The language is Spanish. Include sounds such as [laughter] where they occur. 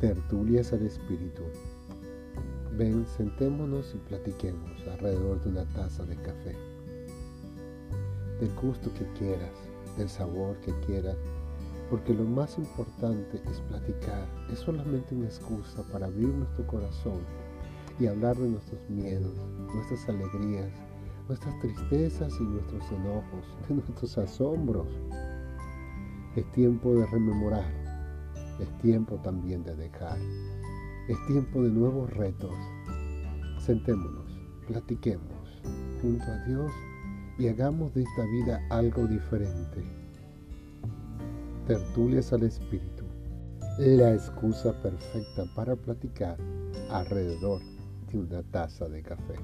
Tertulias al Espíritu. Ven, sentémonos y platiquemos alrededor de una taza de café. Del gusto que quieras, del sabor que quieras, porque lo más importante es platicar, es solamente una excusa para abrir nuestro corazón y hablar de nuestros miedos, nuestras alegrías, nuestras tristezas y nuestros enojos, [laughs] de nuestros asombros. Es tiempo de rememorar, es tiempo también de dejar, es tiempo de nuevos retos. Sentémonos, platiquemos junto a Dios y hagamos de esta vida algo diferente. Tertulias al Espíritu, la excusa perfecta para platicar alrededor de una taza de café.